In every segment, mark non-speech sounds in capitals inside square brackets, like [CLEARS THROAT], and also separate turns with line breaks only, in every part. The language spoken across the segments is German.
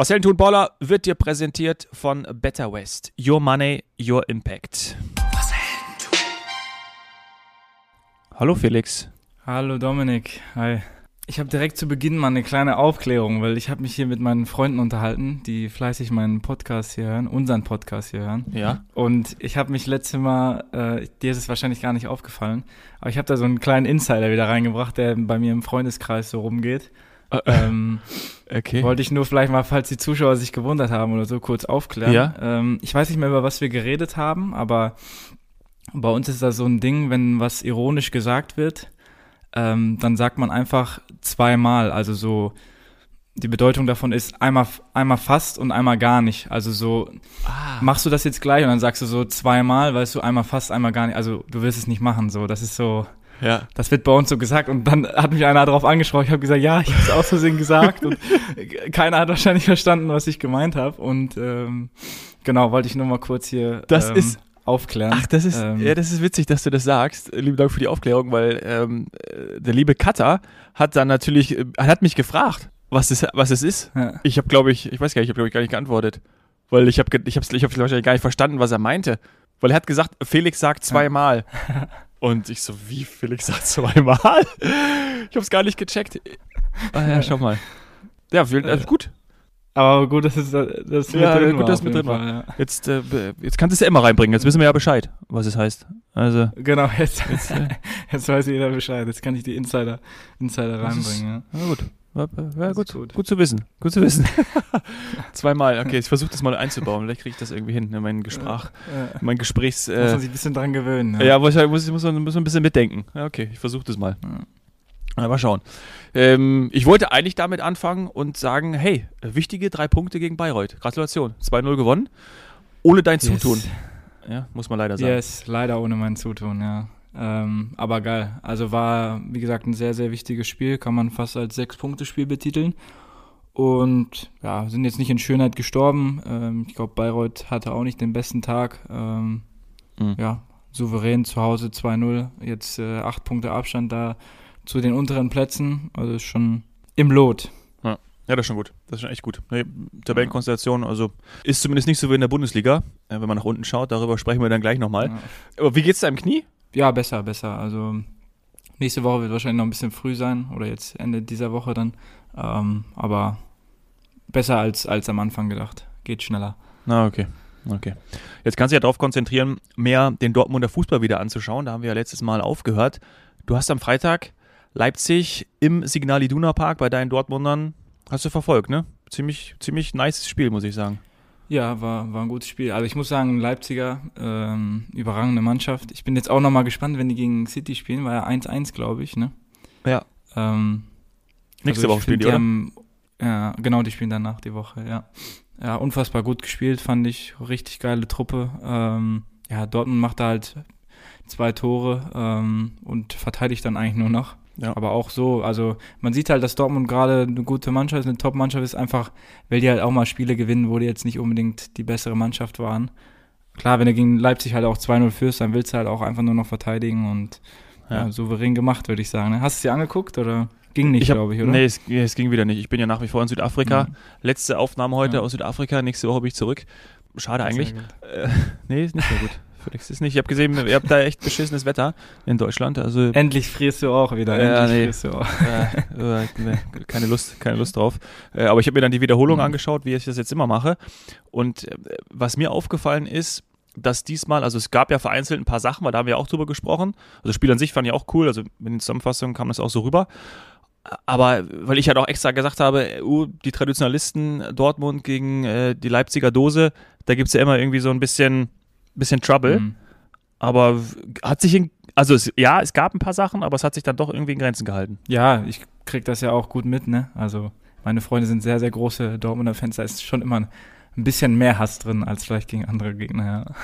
Was Helden tun Baller wird dir präsentiert von Better West. Your Money, Your Impact. Was Helden tun. Hallo Felix.
Hallo Dominik. Hi. Ich habe direkt zu Beginn mal eine kleine Aufklärung, weil ich habe mich hier mit meinen Freunden unterhalten, die fleißig meinen Podcast hier hören, unseren Podcast hier hören.
Ja.
Und ich habe mich letzte Mal, äh, dir ist es wahrscheinlich gar nicht aufgefallen, aber ich habe da so einen kleinen Insider wieder reingebracht, der bei mir im Freundeskreis so rumgeht. Ähm, okay. Wollte ich nur vielleicht mal, falls die Zuschauer sich gewundert haben oder so, kurz aufklären.
Ja.
Ähm, ich weiß nicht mehr, über was wir geredet haben, aber bei uns ist da so ein Ding, wenn was ironisch gesagt wird, ähm, dann sagt man einfach zweimal. Also so, die Bedeutung davon ist einmal, einmal fast und einmal gar nicht. Also so, ah. machst du das jetzt gleich und dann sagst du so zweimal, weißt du, einmal fast, einmal gar nicht. Also du wirst es nicht machen. So, das ist so.
Ja.
Das wird bei uns so gesagt und dann hat mich einer darauf angesprochen. Ich habe gesagt, ja, ich habe es aus Versehen gesagt und [LAUGHS] keiner hat wahrscheinlich verstanden, was ich gemeint habe. Und ähm, genau, wollte ich nur mal kurz hier.
Das
ähm,
ist
aufklären.
Ach, das ist, ähm, ja, das ist witzig, dass du das sagst. Lieben Dank für die Aufklärung, weil ähm, der liebe Cutter hat dann natürlich, äh, hat mich gefragt, was es, was es ist. Ja. Ich habe, glaube ich, ich weiß gar nicht, ich habe, glaube ich, gar nicht geantwortet. Weil ich habe ich hab's, ich hab's wahrscheinlich gar nicht verstanden, was er meinte. Weil er hat gesagt, Felix sagt zweimal. Ja. [LAUGHS] Und ich so, wie Felix [LAUGHS] sagt zweimal? ich habe es gar nicht gecheckt. Ah ja, schau mal. Ja, also gut.
Aber gut, dass es das
mit ja, drin gut, war. Dass mit drin war. ja. Jetzt, äh, jetzt kannst du es ja immer reinbringen. Jetzt wissen wir ja Bescheid, was es heißt. Also
genau, jetzt, jetzt, äh, [LAUGHS] jetzt weiß jeder Bescheid. Jetzt kann ich die Insider, Insider reinbringen. Ist, ja.
Na gut. Ja, gut, gut. gut zu wissen. Gut zu wissen. [LAUGHS] Zweimal. Okay, ich versuche das mal einzubauen. Vielleicht kriege ich das irgendwie hin. Ne? Mein Gespräch, mein Gesprächs.
Äh, muss man sich ein bisschen dran gewöhnen.
Ja, ja muss, muss, muss, man, muss man ein bisschen mitdenken. Ja, okay, ich versuche das mal. Ja. Mal schauen. Ähm, ich wollte eigentlich damit anfangen und sagen, hey, wichtige drei Punkte gegen Bayreuth. Gratulation. 2-0 gewonnen. Ohne dein yes. Zutun. Ja, muss man leider sagen.
Yes, leider ohne mein Zutun, ja. Ähm, aber geil. Also war, wie gesagt, ein sehr, sehr wichtiges Spiel. Kann man fast als Sechs-Punkte-Spiel betiteln. Und ja, sind jetzt nicht in Schönheit gestorben. Ähm, ich glaube, Bayreuth hatte auch nicht den besten Tag. Ähm, mhm. Ja, souverän zu Hause 2-0. Jetzt äh, acht Punkte Abstand da zu den unteren Plätzen. Also ist schon im Lot.
Ja. ja, das ist schon gut. Das ist schon echt gut. Nee, Tabellenkonstellation, also ist zumindest nicht so wie in der Bundesliga, äh, wenn man nach unten schaut. Darüber sprechen wir dann gleich nochmal. Ja. Aber wie geht's deinem Knie?
Ja, besser, besser. Also nächste Woche wird wahrscheinlich noch ein bisschen früh sein oder jetzt Ende dieser Woche dann. Ähm, aber besser als, als am Anfang gedacht. Geht schneller.
Na, okay. Okay. Jetzt kannst du ja darauf konzentrieren, mehr den Dortmunder Fußball wieder anzuschauen. Da haben wir ja letztes Mal aufgehört. Du hast am Freitag Leipzig im Signal Iduna Park bei deinen Dortmundern hast du verfolgt, ne? Ziemlich, ziemlich nice Spiel, muss ich sagen.
Ja, war, war ein gutes Spiel. Also ich muss sagen, Leipziger, ähm, überragende Mannschaft. Ich bin jetzt auch nochmal gespannt, wenn die gegen City spielen, war ja 1-1, glaube ich, ne?
Ja.
Ähm,
Nächste also Woche spielen die, oder? Haben,
ja, genau, die spielen danach die Woche, ja. Ja, unfassbar gut gespielt, fand ich. Richtig geile Truppe. Ähm, ja, Dortmund macht da halt zwei Tore ähm, und verteidigt dann eigentlich nur noch. Ja. Aber auch so, also man sieht halt, dass Dortmund gerade eine gute Mannschaft ist, eine Top-Mannschaft ist, einfach, weil die halt auch mal Spiele gewinnen, wo die jetzt nicht unbedingt die bessere Mannschaft waren. Klar, wenn du gegen Leipzig halt auch 2-0 führst, dann willst du halt auch einfach nur noch verteidigen und ja. Ja, souverän gemacht, würde ich sagen. Ne? Hast du es dir angeguckt oder? Ging nicht, glaube ich, oder?
Nee es, es, ging wieder nicht. Ich bin ja nach wie vor in Südafrika. Mhm. Letzte Aufnahme heute ja. aus Südafrika. Nächste Woche bin ich zurück. Schade eigentlich. Äh, [LAUGHS] nee, ist nicht so gut. Felix ist nicht. Ich habe gesehen, ihr habt da echt beschissenes Wetter in Deutschland. Also
endlich frierst du auch wieder.
Ja, endlich nee. frierst du auch. Ja, nee, keine Lust, keine Lust drauf. Äh, aber ich habe mir dann die Wiederholung mhm. angeschaut, wie ich das jetzt immer mache. Und äh, was mir aufgefallen ist, dass diesmal, also es gab ja vereinzelt ein paar Sachen, weil da haben wir auch drüber gesprochen. Also das Spiel an sich fand ich auch cool. Also in den Zusammenfassungen kam das auch so rüber. Aber weil ich halt auch extra gesagt habe, uh, die Traditionalisten Dortmund gegen äh, die Leipziger Dose, da gibt es ja immer irgendwie so ein bisschen bisschen Trouble. Mhm. Aber hat sich in, also es, ja, es gab ein paar Sachen, aber es hat sich dann doch irgendwie in Grenzen gehalten.
Ja, ich krieg das ja auch gut mit, ne? Also meine Freunde sind sehr, sehr große Dortmunder Fans, da ist schon immer ein, ein bisschen mehr Hass drin als vielleicht gegen andere Gegner, ja. [LAUGHS]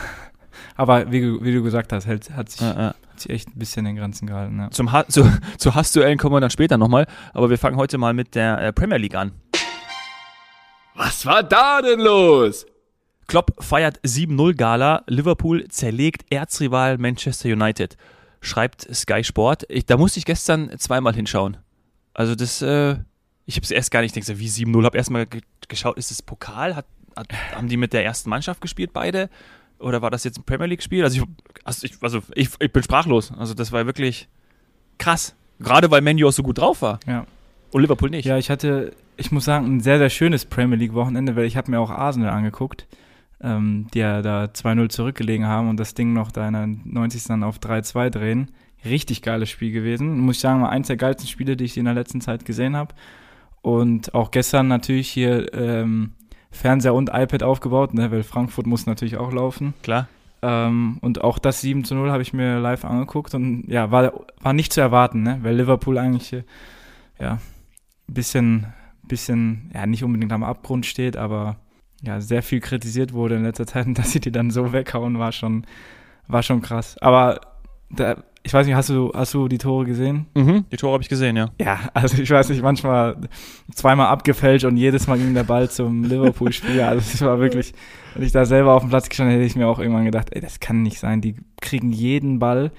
Aber wie, wie du gesagt hast, hat, hat, sich, ja, ja. hat sich echt ein bisschen in Grenzen gehalten. Ja.
Zum ha zu, [LAUGHS] zu Hassduellen kommen wir dann später nochmal, aber wir fangen heute mal mit der äh, Premier League an.
Was war da denn los?
Klopp feiert 7-0 Gala, Liverpool zerlegt Erzrival Manchester United, schreibt Sky Sport. Ich, da musste ich gestern zweimal hinschauen. Also das, äh, ich habe es erst gar nicht, denke wie 7-0, habe erstmal ge geschaut, ist es Pokal? Hat, hat, haben die mit der ersten Mannschaft gespielt, beide? Oder war das jetzt ein Premier League-Spiel? Also, ich, also, ich, also ich, ich bin sprachlos. Also das war wirklich krass. Gerade weil Menu auch so gut drauf war.
Ja.
Und Liverpool nicht.
Ja, ich hatte, ich muss sagen, ein sehr, sehr schönes Premier League-Wochenende, weil ich habe mir auch Arsenal angeguckt, ähm, die ja da 2-0 zurückgelegen haben und das Ding noch da in der 90. dann auf 3-2 drehen. Richtig geiles Spiel gewesen. Muss ich sagen, war eins der geilsten Spiele, die ich in der letzten Zeit gesehen habe. Und auch gestern natürlich hier ähm, Fernseher und iPad aufgebaut, ne, weil Frankfurt muss natürlich auch laufen.
Klar.
Ähm, und auch das 7 zu 0 habe ich mir live angeguckt und ja, war, war nicht zu erwarten, ne? weil Liverpool eigentlich äh, ja, ein bisschen, bisschen, ja, nicht unbedingt am Abgrund steht, aber ja, sehr viel kritisiert wurde in letzter Zeit und [LAUGHS] dass sie die dann so weghauen, war schon, war schon krass. Aber da, ich weiß nicht, hast du, hast du die Tore gesehen?
Mhm, die Tore habe ich gesehen, ja.
Ja, also ich weiß nicht, manchmal zweimal abgefälscht und jedes Mal ging der Ball zum Liverpool-Spieler. Also es war wirklich, wenn ich da selber auf dem Platz gestanden hätte, hätte ich mir auch irgendwann gedacht, ey, das kann nicht sein. Die kriegen jeden Ball.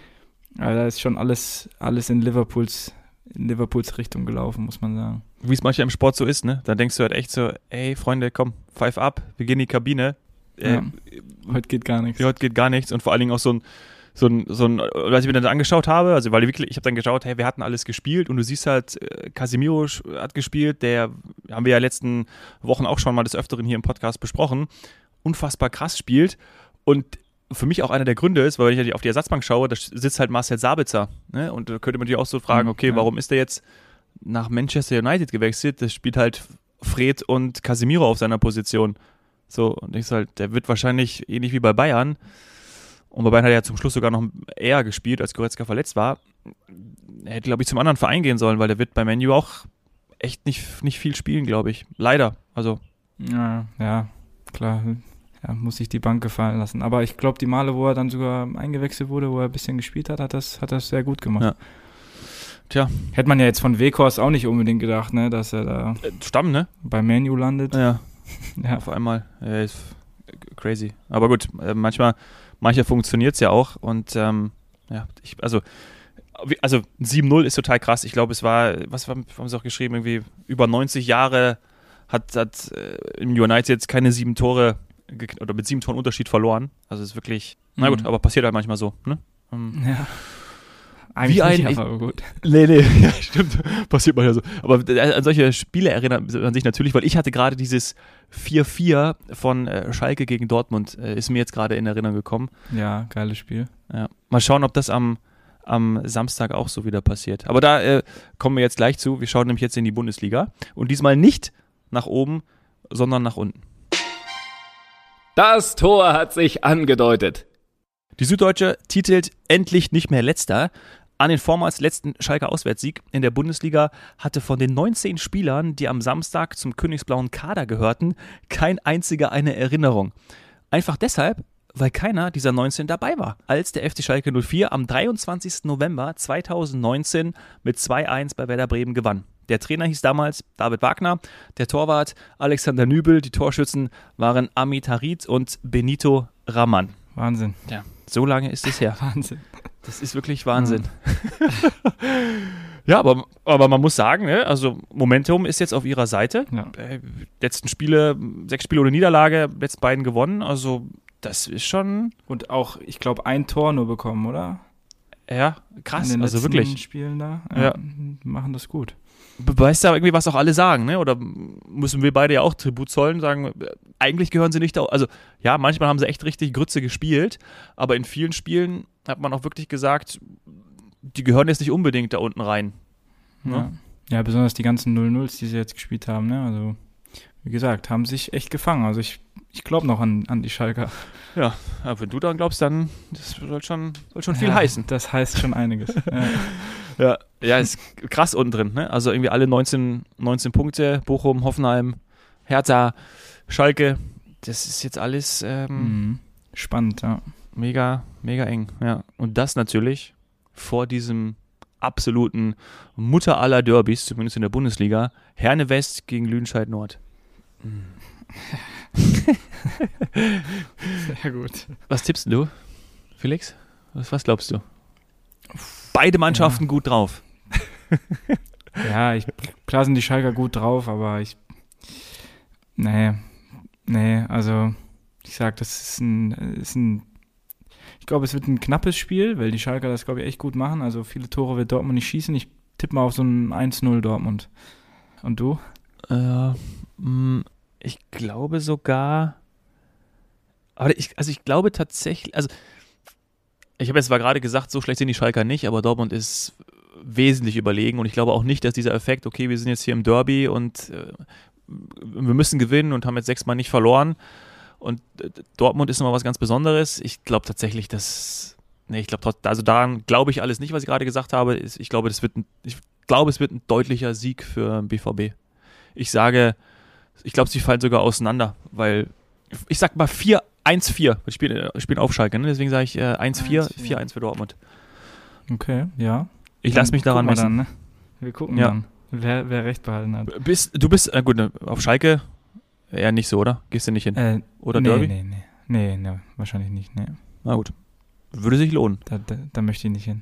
Aber da ist schon alles, alles in Liverpools, in Liverpools Richtung gelaufen, muss man sagen.
Wie es manchmal im Sport so ist, ne? Da denkst du halt echt so, ey, Freunde, komm, pfeif ab, wir gehen in die Kabine. Äh,
Ja. Heute geht gar nichts.
Heute geht gar nichts und vor allen Dingen auch so ein, so ein, so ein, als ich mir dann angeschaut habe, also weil wirklich, ich habe dann geschaut, hey, wir hatten alles gespielt und du siehst halt, äh, Casemiro sch- hat gespielt, der haben wir ja letzten Wochen auch schon mal des Öfteren hier im Podcast besprochen, unfassbar krass spielt und für mich auch einer der Gründe ist, weil wenn ich auf die Ersatzbank schaue, da sitzt halt Marcel Sabitzer, ne? Und da könnte man natürlich auch so fragen,
Mhm,
okay, warum ist der jetzt nach Manchester United gewechselt? Das spielt halt Fred und Casemiro auf seiner Position. So, und ich halt, der wird wahrscheinlich ähnlich wie bei Bayern, und bei Bayern hat er ja zum Schluss sogar noch eher gespielt, als Goretzka verletzt war. Er hätte, glaube ich, zum anderen Verein gehen sollen, weil der wird bei Menu auch echt nicht, nicht viel spielen, glaube ich. Leider. Also,
Ja, ja, klar. Ja, muss sich die Bank gefallen lassen. Aber ich glaube, die Male, wo er dann sogar eingewechselt wurde, wo er ein bisschen gespielt hat, hat das, hat das sehr gut gemacht.
Ja. Tja.
Hätte man ja jetzt von Weghorst auch nicht unbedingt gedacht, ne, dass er da
äh, Stamm, ne?
bei Manu landet.
Ja, [LAUGHS]
Ja.
auf einmal. Ja, ist crazy. Aber gut, äh, manchmal, manchmal funktioniert es ja auch. Und ähm, ja, ich, also, also 7-0 ist total krass. Ich glaube, es war, was haben sie auch geschrieben, irgendwie über 90 Jahre hat, hat äh, im United jetzt keine sieben Tore oder mit sieben Toren Unterschied verloren. Also es ist wirklich, na gut,
Mhm.
aber passiert halt manchmal so. Ne? Ähm,
Ja. Eigentlich
Wie ein-
nicht, aber gut.
Nee, nee, [LAUGHS] ja, stimmt. Passiert mal ja so. Aber äh, an solche Spiele erinnert man sich natürlich, weil ich hatte gerade dieses 4-4 von äh, Schalke gegen Dortmund, äh, ist mir jetzt gerade in Erinnerung gekommen.
Ja, geiles Spiel.
Ja. Mal schauen, ob das am, am Samstag auch so wieder passiert. Aber da äh, kommen wir jetzt gleich zu. Wir schauen nämlich jetzt in die Bundesliga. Und diesmal nicht nach oben, sondern nach unten.
Das Tor hat sich angedeutet.
Die Süddeutsche titelt endlich nicht mehr letzter. An den vormals letzten Schalker Auswärtssieg in der Bundesliga hatte von den 19 Spielern, die am Samstag zum königsblauen Kader gehörten, kein einziger eine Erinnerung. Einfach deshalb, weil keiner dieser 19 dabei war, als der FC Schalke 04 am 23. November 2019 mit 2-1 bei Werder Bremen gewann. Der Trainer hieß damals David Wagner, der Torwart Alexander Nübel, die Torschützen waren Amit Harit und Benito Raman.
Wahnsinn.
Ja, so lange ist es her. [LAUGHS]
Wahnsinn.
Das ist wirklich Wahnsinn. [LAUGHS] ja, aber, aber man muss sagen, ne, also Momentum ist jetzt auf ihrer Seite.
Ja.
Äh, letzten Spiele, sechs Spiele ohne Niederlage, letzten beiden gewonnen. Also das ist schon,
Und auch, ich glaube, ein Tor nur bekommen, oder?
ja, krass.
In den
Also
letzten
wirklich.
Spielen da.
Ja.
Machen das gut.
Beweist ja irgendwie, was auch alle sagen, ne? Oder müssen wir beide ja auch Tribut zollen, sagen, äh, eigentlich gehören sie nicht da. Also ja, manchmal haben sie echt richtig Grütze gespielt, aber in vielen Spielen hat man auch wirklich gesagt, die gehören jetzt nicht unbedingt da unten rein.
Ja. ja, besonders die ganzen 0-0s, die sie jetzt gespielt haben, ne? Also, wie gesagt, haben sich echt gefangen. Also ich, ich glaube noch an, an die Schalker.
Ja, wenn du daran glaubst, dann das soll schon, soll schon viel
ja,
heißen.
Das heißt schon einiges. [LAUGHS] ja.
Ja, ja, ist krass unten drin. Ne? Also irgendwie alle 19, 19 Punkte, Bochum, Hoffenheim, Hertha, Schalke. Das ist jetzt alles ähm,
Mhm. Spannend, ja.
Mega, mega eng. Ja. Und das natürlich vor diesem absoluten Mutter aller Derbys, zumindest in der Bundesliga, Herne West gegen Lüdenscheid Nord. [LAUGHS]
Sehr gut.
Was tippst du, Felix? Was, was glaubst du? Beide Mannschaften gut drauf. [LAUGHS]
Ja, ich, klar sind die Schalker gut drauf, aber ich. Nee, nee, also ich sag, das ist ein, ist ein ich glaube, es wird ein knappes Spiel, weil die Schalker das, glaube ich, echt gut machen. Also viele Tore wird Dortmund nicht schießen. Ich tippe mal auf so ein 1-0 Dortmund. Und du?
Äh, mh, ich glaube sogar. Aber ich, also ich glaube tatsächlich, also ich habe jetzt zwar gerade gesagt, so schlecht sind die Schalker nicht, aber Dortmund ist wesentlich überlegen und ich glaube auch nicht, dass dieser Effekt, okay, wir sind jetzt hier im Derby und äh, wir müssen gewinnen und haben jetzt sechsmal nicht verloren und äh, Dortmund ist nochmal was ganz Besonderes. Ich glaube tatsächlich, dass Nee, ich glaube, also daran glaube ich alles nicht, was ich gerade gesagt habe. Ich glaube, das wird ein, ich glaube, es wird ein deutlicher Sieg für BVB. Ich sage, ich glaube, sie fallen sogar auseinander, weil ich sag mal 4 1-4. Wir spielen, spielen auf Schalke, ne? deswegen sage ich äh, 1-4, 4-1 für Dortmund.
Okay, ja.
Ich lasse mich daran messen.
Dann, ne? Wir gucken ja. dann, wer, wer recht behalten hat.
Bist, du bist, äh, gut, ne, auf Schalke eher nicht so, oder? Gehst du nicht hin?
Äh,
oder
nee,
Derby?
Nee, nee, nee, nee, wahrscheinlich nicht, nee.
Na gut. Würde sich lohnen.
Da, da, da möchte ich nicht hin.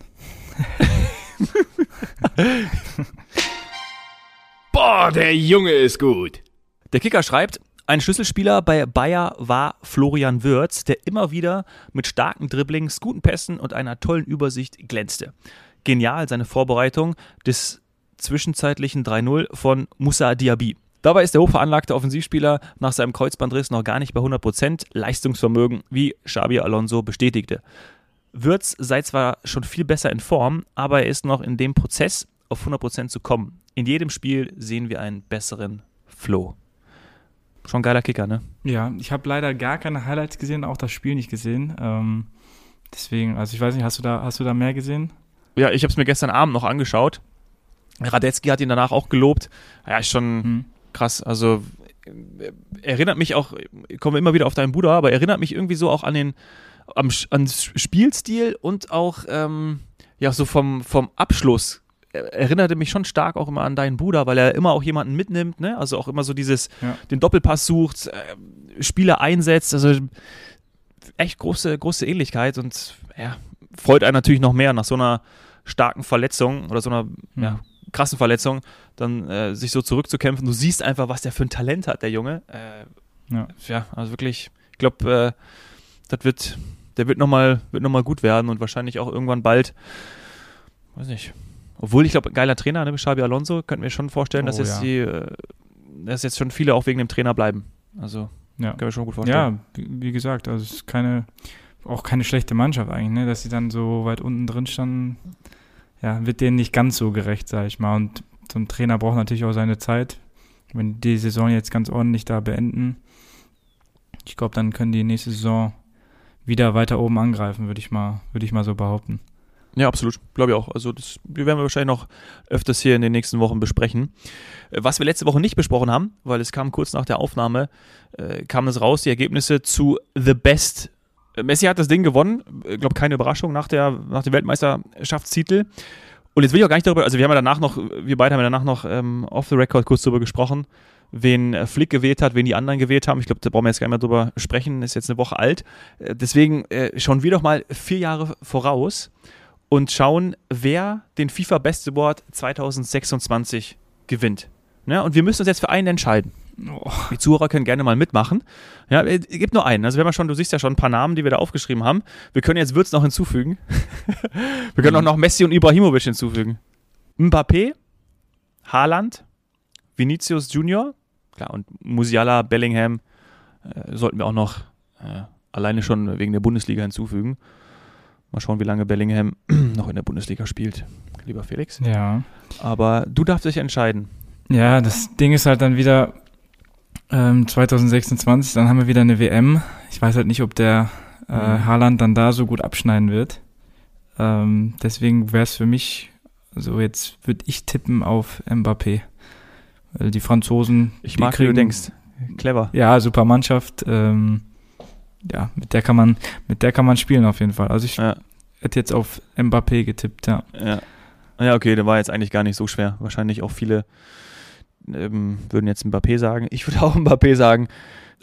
[LAUGHS]
Boah, der Junge ist gut.
Der Kicker schreibt, ein Schlüsselspieler bei Bayer war Florian Würz, der immer wieder mit starken Dribblings, guten Pässen und einer tollen Übersicht glänzte. Genial seine Vorbereitung des zwischenzeitlichen 3-0 von Musa Diaby. Dabei ist der hochveranlagte Offensivspieler nach seinem Kreuzbandriss noch gar nicht bei 100% Leistungsvermögen, wie Xabi Alonso bestätigte. Würz sei zwar schon viel besser in Form, aber er ist noch in dem Prozess, auf 100% zu kommen. In jedem Spiel sehen wir einen besseren Flow. Schon geiler Kicker, ne?
Ja, ich habe leider gar keine Highlights gesehen, auch das Spiel nicht gesehen. Ähm, deswegen, also ich weiß nicht, hast du da, hast du da mehr gesehen?
Ja, ich habe es mir gestern Abend noch angeschaut. Radetzky hat ihn danach auch gelobt. Ja, ist schon hm. Krass. Also erinnert mich auch, ich komme immer wieder auf deinen Bruder, aber erinnert mich irgendwie so auch an den am, an Spielstil und auch ähm, ja so vom, vom Abschluss erinnerte mich schon stark auch immer an deinen Bruder, weil er immer auch jemanden mitnimmt, ne? Also auch immer so dieses, ja. den Doppelpass sucht, äh, Spieler einsetzt, also echt große, große Ähnlichkeit und ja, freut einen natürlich noch mehr nach so einer starken Verletzung oder so einer mhm. ja, krassen Verletzung, dann äh, sich so zurückzukämpfen. Du siehst einfach, was der für ein Talent hat, der Junge. Äh, ja. ja. also wirklich, ich glaube, äh, das wird, der wird nochmal noch gut werden und wahrscheinlich auch irgendwann bald, weiß nicht, obwohl ich glaube, geiler Trainer, ne, Xabi Alonso, könnten wir schon vorstellen, oh, dass, jetzt ja. die, äh, dass jetzt schon viele auch wegen dem Trainer bleiben. Also, ja. können wir schon gut vorstellen.
Ja, wie, wie gesagt, also es ist keine, auch keine schlechte Mannschaft eigentlich, ne, dass sie dann so weit unten drin standen. Ja, wird denen nicht ganz so gerecht, sag ich mal. Und so ein Trainer braucht natürlich auch seine Zeit. Wenn die Saison jetzt ganz ordentlich da beenden, ich glaube, dann können die nächste Saison wieder weiter oben angreifen, würde ich mal, würde ich mal so behaupten.
Ja, absolut. Glaube ich auch. Also das werden wir wahrscheinlich noch öfters hier in den nächsten Wochen besprechen. Äh, was wir letzte Woche nicht besprochen haben, weil es kam kurz nach der Aufnahme, äh, kam es raus, die Ergebnisse zu The Best. Äh, Messi hat das Ding gewonnen. Ich glaube, keine Überraschung nach, der, nach dem Weltmeisterschaftstitel. Und jetzt will ich auch gar nicht darüber, also wir haben ja danach noch, wir beide haben ja danach noch ähm, off the record kurz darüber gesprochen, wen Flick gewählt hat, wen die anderen gewählt haben. Ich glaube, da brauchen wir jetzt gar nicht mehr drüber sprechen, ist jetzt eine Woche alt. Deswegen äh, schauen wir doch mal vier Jahre voraus und schauen, wer den FIFA Best Award 2026 gewinnt. Ja, und wir müssen uns jetzt für einen entscheiden. Oh. Die Zuhörer können gerne mal mitmachen. Ja, es gibt nur einen. Also wir haben ja schon, du siehst ja schon ein paar Namen, die wir da aufgeschrieben haben. Wir können jetzt Würz noch hinzufügen. [LAUGHS] wir können auch noch Messi und Ibrahimovic hinzufügen. Mbappé, Haaland, Vinicius Junior, klar, und Musiala, Bellingham äh, sollten wir auch noch äh, alleine schon wegen der Bundesliga hinzufügen. Mal schauen, wie lange Bellingham [CLEARS THROAT] noch in der Bundesliga spielt, lieber Felix.
Ja.
Aber du darfst dich entscheiden.
Ja, das Ding ist halt dann wieder ähm, 2026, dann haben wir wieder eine WM. Ich weiß halt nicht, ob der äh, mhm. Haaland dann da so gut abschneiden wird. Ähm, deswegen wäre es für mich, also jetzt würde ich tippen auf Mbappé. Weil die Franzosen.
Ich mag, kriegen, wie du denkst. Clever.
Ja, super Mannschaft. Ähm, ja, mit der kann man, mit der kann man spielen auf jeden Fall. Also ich ja. hätte jetzt auf Mbappé getippt, ja.
Ja. Ja, okay, der war jetzt eigentlich gar nicht so schwer. Wahrscheinlich auch viele ähm, würden jetzt Mbappé sagen. Ich würde [LAUGHS] auch Mbappé sagen.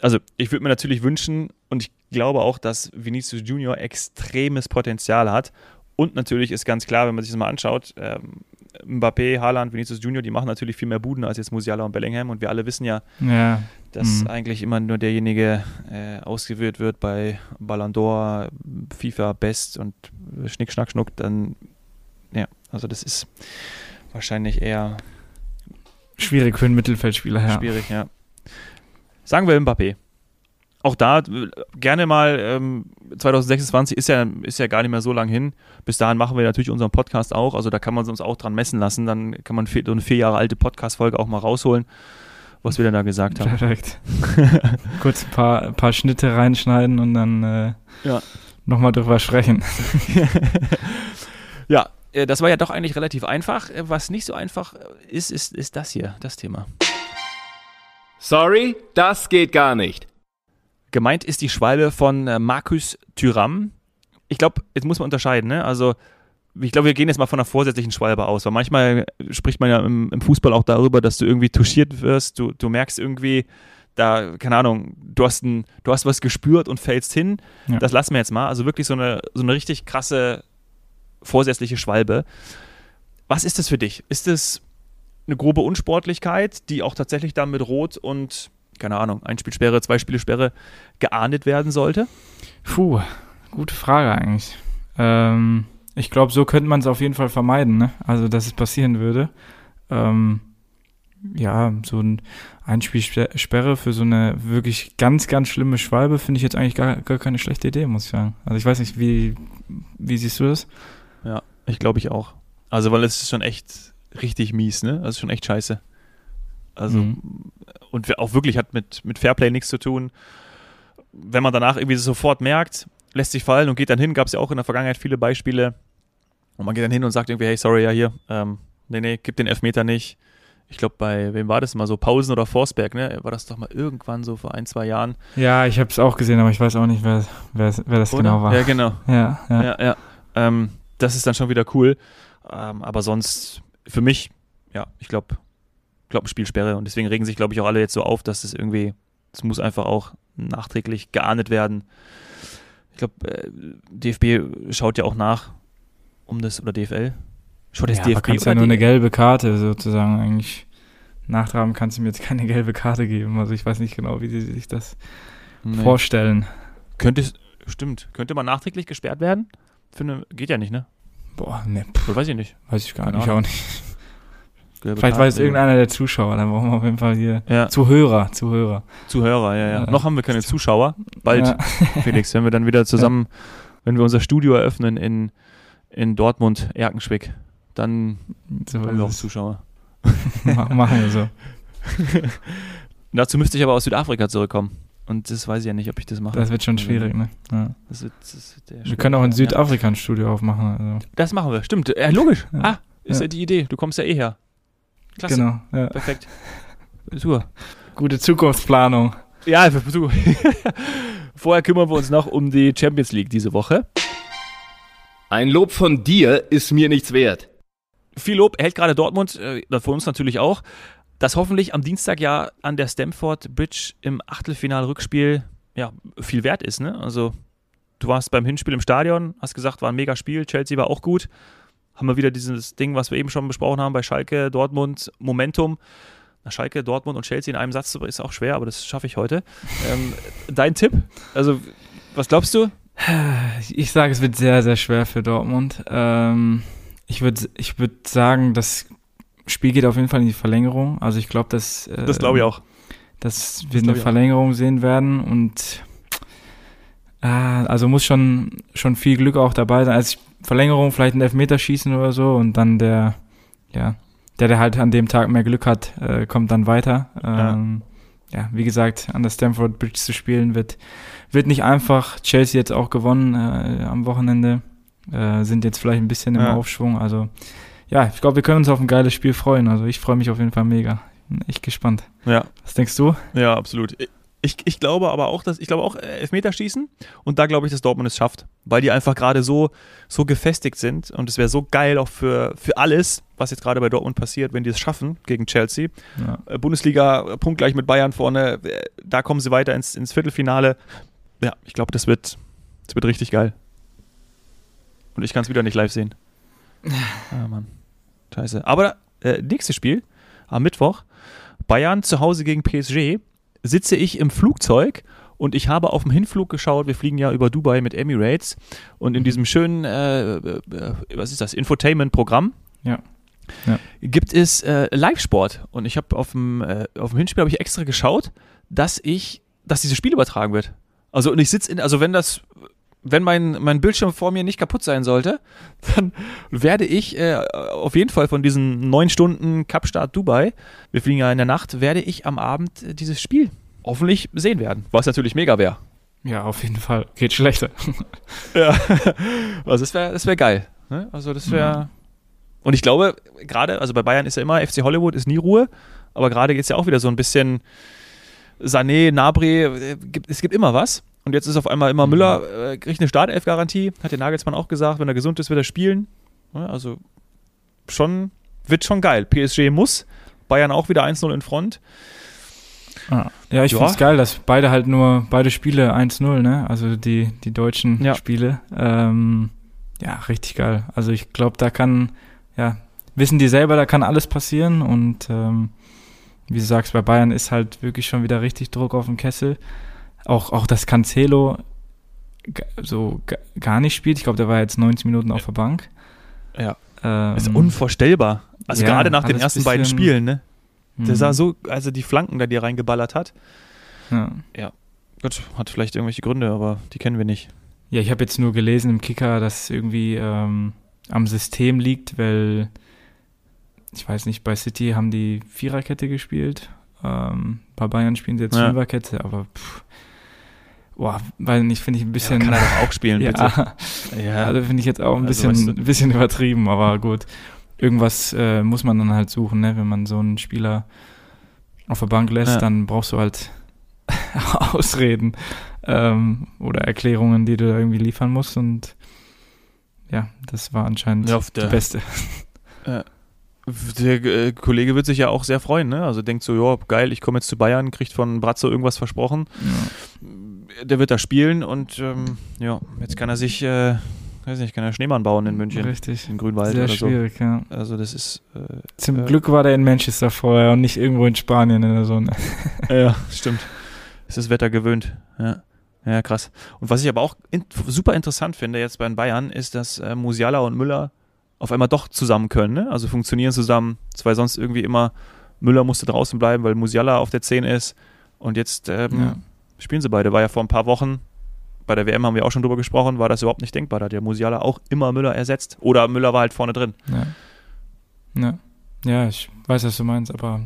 Also, ich würde mir natürlich wünschen und ich glaube auch, dass Vinicius Junior extremes Potenzial hat. Und natürlich ist ganz klar, wenn man sich das mal anschaut, ähm, Mbappé, Haaland, Vinicius Junior, die machen natürlich viel mehr Buden als jetzt Musiala und Bellingham. Und wir alle wissen ja,
Ja,
dass
Mhm.
eigentlich immer nur derjenige äh, ausgewählt wird bei Ballon d'Or, FIFA Best und Schnick, Schnack, Schnuck. Dann, ja, also das ist wahrscheinlich eher
schwierig für einen Mittelfeldspieler, ja.
schwierig, ja. Sagen wir Mbappé. Auch da äh, gerne mal, ähm, 2026 ist ja, ist ja gar nicht mehr so lang hin. Bis dahin machen wir natürlich unseren Podcast auch. Also da kann man uns auch dran messen lassen. Dann kann man vier, so eine vier Jahre alte Podcast-Folge auch mal rausholen, was wir denn da gesagt haben.
Perfekt. [LAUGHS] Kurz ein paar, ein paar Schnitte reinschneiden und dann äh,
Ja.
nochmal drüber sprechen. [LAUGHS]
ja, das war ja doch eigentlich relativ einfach. Äh, Was nicht so einfach ist, ist, ist das hier, das Thema.
Sorry, das geht gar nicht.
Gemeint ist die Schwalbe von äh, Marcus Thuram. Ich glaube, jetzt muss man unterscheiden, ne? Also, ich glaube, wir gehen jetzt mal von einer vorsätzlichen Schwalbe aus, weil manchmal spricht man ja im, im Fußball auch darüber, dass du irgendwie touchiert wirst, du, du merkst irgendwie, da, keine Ahnung, du hast, ein, du hast was gespürt und fällst hin.
Ja.
Das lassen wir jetzt mal. Also wirklich so eine, so eine richtig krasse vorsätzliche Schwalbe. Was ist das für dich? Ist das eine grobe Unsportlichkeit, die auch tatsächlich dann mit Rot und, keine Ahnung, Einspielsperre, Zweispielsperre geahndet werden sollte?
Puh, gute Frage eigentlich. Ähm, ich glaube, so könnte man es auf jeden Fall vermeiden, ne? Also, dass es passieren würde. Ähm, ja, so ein Einspielsperre für so eine wirklich ganz, ganz schlimme Schwalbe finde ich jetzt eigentlich gar, gar keine schlechte Idee, muss ich sagen. Also ich weiß nicht, wie, wie siehst du das?
Ja, ich glaube ich auch. Also, weil es ist schon echt richtig mies, ne? Also schon echt scheiße. Also,
Mhm.
und auch wirklich hat mit, mit Fairplay nichts zu tun. Wenn man danach irgendwie sofort merkt, lässt sich fallen und geht dann hin, gab es ja auch in der Vergangenheit viele Beispiele. Und man geht dann hin und sagt irgendwie, hey, sorry, ja, hier, ähm, nee, nee, gib den Elfmeter nicht. Ich glaube, bei wem war das mal so? Pausen oder Forsberg, ne? War das doch mal irgendwann so vor ein, zwei Jahren?
Ja, ich habe es auch gesehen, aber ich weiß auch nicht, wer, wer, wer das
Oder?
genau war.
Ja, genau.
Ja, ja.
Ja, ja. Ähm, das ist dann schon wieder cool. Ähm, aber sonst, für mich, ja, ich glaube, glaub, Spielsperre. Und deswegen regen sich, glaube ich, auch alle jetzt so auf, dass das irgendwie, das muss einfach auch nachträglich geahndet werden. Ich glaube, äh, DFB schaut ja auch nach, um das, oder DFL. Schaut jetzt
Ja, aber
DFB
kannst
oder
ja nur eine gelbe Karte sozusagen eigentlich. Nachtragen kannst du mir jetzt keine gelbe Karte geben. Also ich weiß nicht genau, wie sie sich das
Nee.
vorstellen.
Könnte es, stimmt, könnte man nachträglich gesperrt werden? Für eine, geht ja nicht, ne?
Boah, ne,
Oder weiß ich nicht.
weiß ich gar
Keine
nicht. Ich auch nicht.
Gelbe
Vielleicht weiß irgendeiner der Zuschauer, dann brauchen wir auf jeden Fall hier
Ja,
Zuhörer, Zuhörer.
Zuhörer, ja, ja.
Ja.
Noch haben wir keine Zuschauer. Bald.
Ja. [LAUGHS]
Felix, wenn wir dann wieder zusammen, wenn wir unser Studio eröffnen in, in Dortmund, Erkenschwick, dann
So
haben wir auch. Zuschauer.
Ma- Machen wir so. [LAUGHS]
Dazu müsste ich aber aus Südafrika zurückkommen. Und das weiß ich ja nicht, ob ich das mache.
Das wird schon schwierig, ne? Ja.
Das wird, das wird der
Wir können auch in Südafrika ein Studio aufmachen. Also.
Das machen wir, stimmt. Ja, logisch.
Ja.
Ah, ist ja.
Ja.
die Idee. Du kommst ja eh her. Klasse.
Genau. Ja.
Perfekt. Super.
Gute Zukunftsplanung.
Ja, du. [LAUGHS] Vorher kümmern wir uns noch um die Champions League diese Woche.
Ein Lob von dir ist mir nichts wert.
viel Lob erhält gerade Dortmund, äh, für uns natürlich auch, dass hoffentlich am Dienstag ja an der Stamford Bridge im Achtelfinal-Rückspiel ja, viel wert ist. Ne? Also, du warst beim Hinspiel im Stadion, hast gesagt, war ein mega Spiel, Chelsea war auch gut. Haben wir wieder dieses Ding, was wir eben schon besprochen haben bei Schalke, Dortmund, Momentum. Na, Schalke, Dortmund und Chelsea in einem Satz ist auch schwer, aber das schaffe ich heute. ähm, dein Tipp? Also, was glaubst du?
Ich sage, es wird sehr, sehr schwer für Dortmund. Ähm, ich würde ich würd sagen, das Spiel geht auf jeden Fall in die Verlängerung. Also ich glaube, dass, äh,
Das glaube ich auch.
dass wir
glaub
eine
ich auch.
Verlängerung sehen werden und ah, also muss schon, schon viel Glück auch dabei sein. Also Verlängerung, vielleicht ein Elfmeterschießen oder so und dann der, ja, der, der halt an dem Tag mehr Glück hat, äh, kommt dann weiter. Ähm, ja. wie gesagt, an der Stamford Bridge zu spielen wird, wird nicht einfach. Chelsea jetzt auch gewonnen äh, am Wochenende, äh, sind jetzt vielleicht ein bisschen im
Ja.
Aufschwung. Also ja, ich glaube, wir können uns auf ein geiles Spiel freuen. Also ich freue mich auf jeden Fall mega. Bin echt gespannt.
Ja,
Was denkst du?
Ja, absolut. Ich, ich glaube aber auch, dass ich glaube auch äh, Elfmeterschießen und da glaube ich, dass Dortmund es schafft, weil die einfach gerade so so gefestigt sind und es wäre so geil auch für für alles, was jetzt gerade bei Dortmund passiert, wenn die es schaffen gegen Chelsea.
Ja.
Äh, Bundesliga äh, punktgleich mit Bayern vorne, da kommen sie weiter ins, ins Viertelfinale. Ja, ich glaube, das wird das wird richtig geil. Und ich kann es wieder nicht live sehen. Ah, Mann. Scheiße. Aber äh, nächstes Spiel am Mittwoch, Bayern zu Hause gegen PSG, sitze ich im Flugzeug und ich habe auf dem Hinflug geschaut, wir fliegen ja über Dubai mit Emirates und in diesem schönen, äh, äh, was ist das, Infotainment-Programm.
Ja.
Ja. Gibt es äh, Live-Sport und ich habe auf dem äh, auf dem Hinspiel habe ich extra geschaut, dass ich, dass dieses Spiel übertragen wird. Also und ich sitze in, also wenn das wenn mein, mein Bildschirm vor mir nicht kaputt sein sollte, [LAUGHS] dann werde ich äh, auf jeden Fall von diesen neun Stunden Kapstadt Dubai, wir fliegen ja in der Nacht, werde ich am Abend äh, dieses Spiel hoffentlich sehen werden. Was natürlich mega wäre.
Ja, auf jeden Fall. Geht schlechter. [LAUGHS]
ja. Also das wäre das wär geil. Ne? Also das wäre. Ja. Und ich glaube, gerade, also bei Bayern ist ja immer, FC Hollywood ist nie Ruhe, aber gerade geht es ja auch wieder so ein bisschen Sané, Nabri, äh, es gibt immer was. Und jetzt ist auf einmal immer Müller, äh, kriegt eine Startelf-Garantie, hat der Nagelsmann auch gesagt, wenn er gesund ist, wird er spielen. Ja, also schon, wird schon geil. PSG muss, Bayern auch wieder 1-0 in Front.
Ah. Ja, ich ja. finde es geil, dass beide halt nur, beide Spiele 1-0, ne? Also die, die deutschen ja. Spiele. Ähm, ja, richtig geil. Also ich glaube, da kann, ja, wissen die selber, da kann alles passieren und ähm, wie du sagst, bei Bayern ist halt wirklich schon wieder richtig Druck auf dem Kessel. Auch, auch das Cancelo so gar nicht spielt. Ich glaube, der war jetzt 90 Minuten auf der Bank.
Ja. Ähm, ist unvorstellbar. Also ja, gerade nach den ersten beiden Spielen, ne? Der sah mhm. so, also die Flanken, da die er reingeballert hat. Ja. ja. Gut, hat vielleicht irgendwelche Gründe, aber die kennen wir nicht.
Ja, ich habe jetzt nur gelesen im Kicker, dass irgendwie ähm, am System liegt, weil ich weiß nicht, bei City haben die Viererkette gespielt. Ähm, bei Bayern spielen sie jetzt ja. Fünferkette, aber pff, boah, weil nicht, finde ich ein bisschen. Ja,
kann er doch auch spielen, [LAUGHS]
ja, bitte. Ja, also finde ich jetzt auch ein also, bisschen, weißt du, bisschen übertrieben, aber gut irgendwas äh, muss man dann halt suchen, ne? Wenn man so einen Spieler auf der Bank lässt, ja. dann brauchst du halt [LAUGHS] Ausreden ähm, oder Erklärungen, die du da irgendwie liefern musst. Und ja, das war anscheinend ja, der, die beste. [LAUGHS]
Äh, der äh, Kollege wird sich ja auch sehr freuen, ne? Also denkt so, ja, geil, ich komme jetzt zu Bayern, kriegt von Brazzo irgendwas versprochen. Ja. Der wird da spielen und ähm, ja, jetzt kann er sich äh, weiß nicht, kann er Schneemann bauen in München.
Richtig.
In Grünwald
Sehr oder schwierig,
so.
ja.
Also das ist. Äh,
Zum äh, Glück war der in Manchester vorher und nicht irgendwo in Spanien in der Sonne. [LAUGHS]
ja, stimmt. Ist das Wetter gewöhnt. Ja. Ja, krass. Und was ich aber auch in, super interessant finde jetzt bei den Bayern, ist, dass äh, Musiala und Müller auf einmal doch zusammen können. Ne? Also funktionieren zusammen. Zwar sonst irgendwie immer Müller musste draußen bleiben, weil Musiala auf der 10 ist. Und jetzt ähm, ja. Spielen sie beide. War ja vor ein paar Wochen bei der WM haben wir auch schon drüber gesprochen, war das überhaupt nicht denkbar. Da hat ja Musiala auch immer Müller ersetzt. Oder Müller war halt vorne drin.
Ja. Ja, ja ich weiß, was du meinst, aber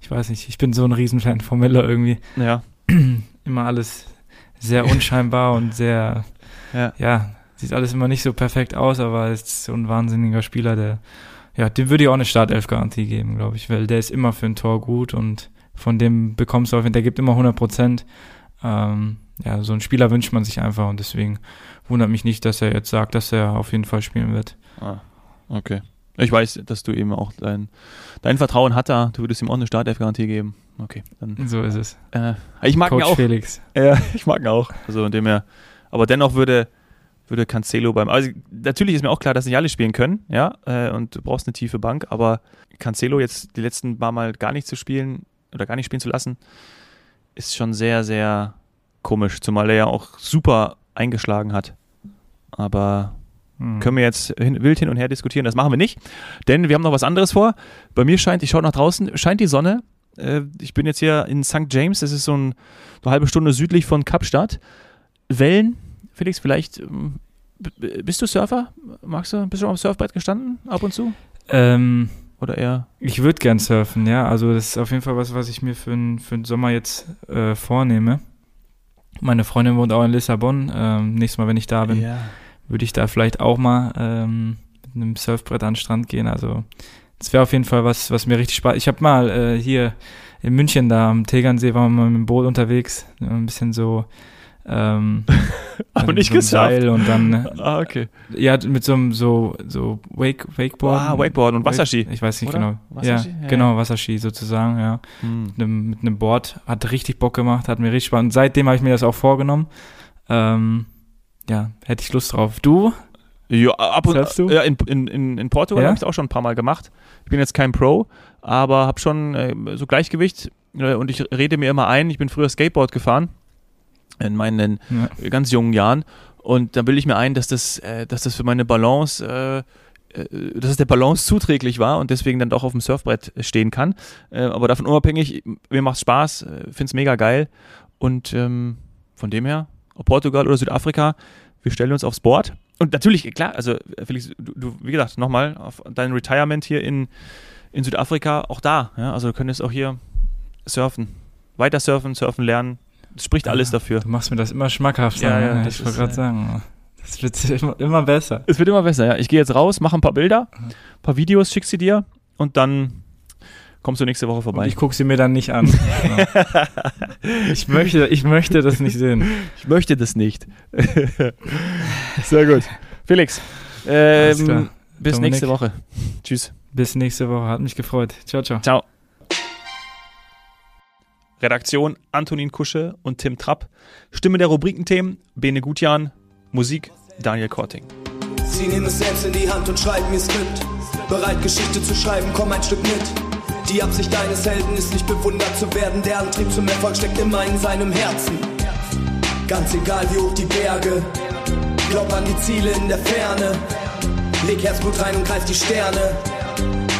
ich weiß nicht. Ich bin so ein Riesenfan von Müller irgendwie.
Ja. [CLEARS THROAT]
immer alles sehr unscheinbar und sehr, [LAUGHS] ja. ja, sieht alles immer nicht so perfekt aus, aber ist so ein wahnsinniger Spieler, der, ja, dem würde ich auch eine Startelf-Garantie geben, glaube ich, weil der ist immer für ein Tor gut und von dem bekommst du auf, der gibt immer 100 Prozent. Ähm, ja, so einen Spieler wünscht man sich einfach und deswegen wundert mich nicht, dass er jetzt sagt, dass er auf jeden Fall spielen wird.
Ah, okay. Ich weiß, dass du ihm auch dein, dein Vertrauen hat da, du würdest ihm auch eine Startelf-Garantie geben. Okay,
dann. So ist es.
Äh, ich mag Coach ihn auch.
Felix.
Ja, [LAUGHS] ich mag ihn auch. Also indem er, aber dennoch würde, würde Cancelo beim, also natürlich ist mir auch klar, dass nicht alle spielen können, ja, äh, und du brauchst eine tiefe Bank, aber Cancelo jetzt die letzten paar Mal gar nicht zu spielen oder gar nicht spielen zu lassen, ist schon sehr, sehr komisch, zumal er ja auch super eingeschlagen hat. Aber hm. können wir jetzt hin, wild hin und her diskutieren, das machen wir nicht, denn wir haben noch was anderes vor. Bei mir scheint, ich schaue nach draußen, scheint die Sonne. Äh, ich bin jetzt hier in St. James, das ist so ein, eine halbe Stunde südlich von Kapstadt. Wellen, Felix, vielleicht ähm, bist du Surfer? Magst du, bist du am Surfbrett gestanden ab und zu?
Ähm,
Oder eher?
Ich würde gern surfen, ja. Also das ist auf jeden Fall was, was ich mir für, den, für den Sommer jetzt äh, vornehme. Meine Freundin wohnt auch in Lissabon. Ähm, nächstes Mal, wenn ich da bin, ja. würde ich da vielleicht auch mal ähm, mit einem Surfbrett an den Strand gehen. Also das wäre auf jeden Fall was, was mir richtig Spaß. Ich habe mal äh, hier in München da am Tegernsee waren wir mal mit dem Boot unterwegs, ein bisschen so ähm, [LAUGHS]
aber nicht
so Seil und dann [LAUGHS]
ah, okay.
ja mit so einem so so Wake Wakeboard
ah Wakeboard und Wasserski
ich weiß nicht Oder? genau Wasserski? Ja, ja, genau Wasserski sozusagen ja hm. mit, einem, mit einem Board hat richtig Bock gemacht hat mir richtig Spaß und seitdem habe ich mir das auch vorgenommen ähm, ja hätte ich Lust drauf du
Ja, ab und
Surfst du?
Ja, in, in, in, in Portugal
Ja?
habe ich es auch schon ein paar Mal gemacht. Ich bin jetzt kein Pro, aber habe schon äh, so Gleichgewicht äh, und ich rede mir immer ein, ich bin früher Skateboard gefahren in meinen
Ja.
ganz jungen Jahren und da bilde ich mir ein, dass das, äh, dass das für meine Balance, äh, äh, dass es der Balance zuträglich war und deswegen dann doch auf dem Surfbrett stehen kann. Äh, aber davon unabhängig, mir macht Spaß, finde es mega geil und ähm, von dem her, ob Portugal oder Südafrika, wir stellen uns aufs Board. Und natürlich, klar, also äh, Felix, du, du wie gesagt, nochmal auf dein Retirement hier in, in Südafrika, auch da. Ja? Also du könntest auch hier surfen, weiter surfen, surfen lernen. Das spricht alles dafür.
Du machst mir das immer schmackhafter.
Ja, ja,
ne?
das
ich wollte gerade sagen, das wird [LAUGHS] immer, immer besser.
Es wird immer besser, ja. Ich gehe jetzt raus, mache ein paar Bilder, ein paar Videos, schick sie dir und dann kommst du nächste Woche
Und
vorbei.
ich gucke sie mir dann nicht an. [LAUGHS] Ich, möchte, ich möchte das nicht sehen.
Ich möchte das nicht. [LAUGHS] Sehr gut. Felix, ähm, bis
Dominik.
nächste Woche. Tschüss.
Bis nächste Woche. Hat mich gefreut. Ciao, ciao.
Ciao. Redaktion Antonin Kusche und Tim Trapp. Stimme der Rubrikenthemen Bene Gutjan. Musik Daniel Korting.
Sie nehmen es selbst in die Hand und schreiben ihr Skript. Bereit, Geschichte zu schreiben, komm ein Stück mit. Die Absicht deines Helden ist nicht bewundert zu werden. Der Antrieb zum Erfolg steckt immer in seinem Herzen. Ganz egal wie hoch die Berge. Glaub an die Ziele in der Ferne. Leg Herzblut rein und greif die Sterne.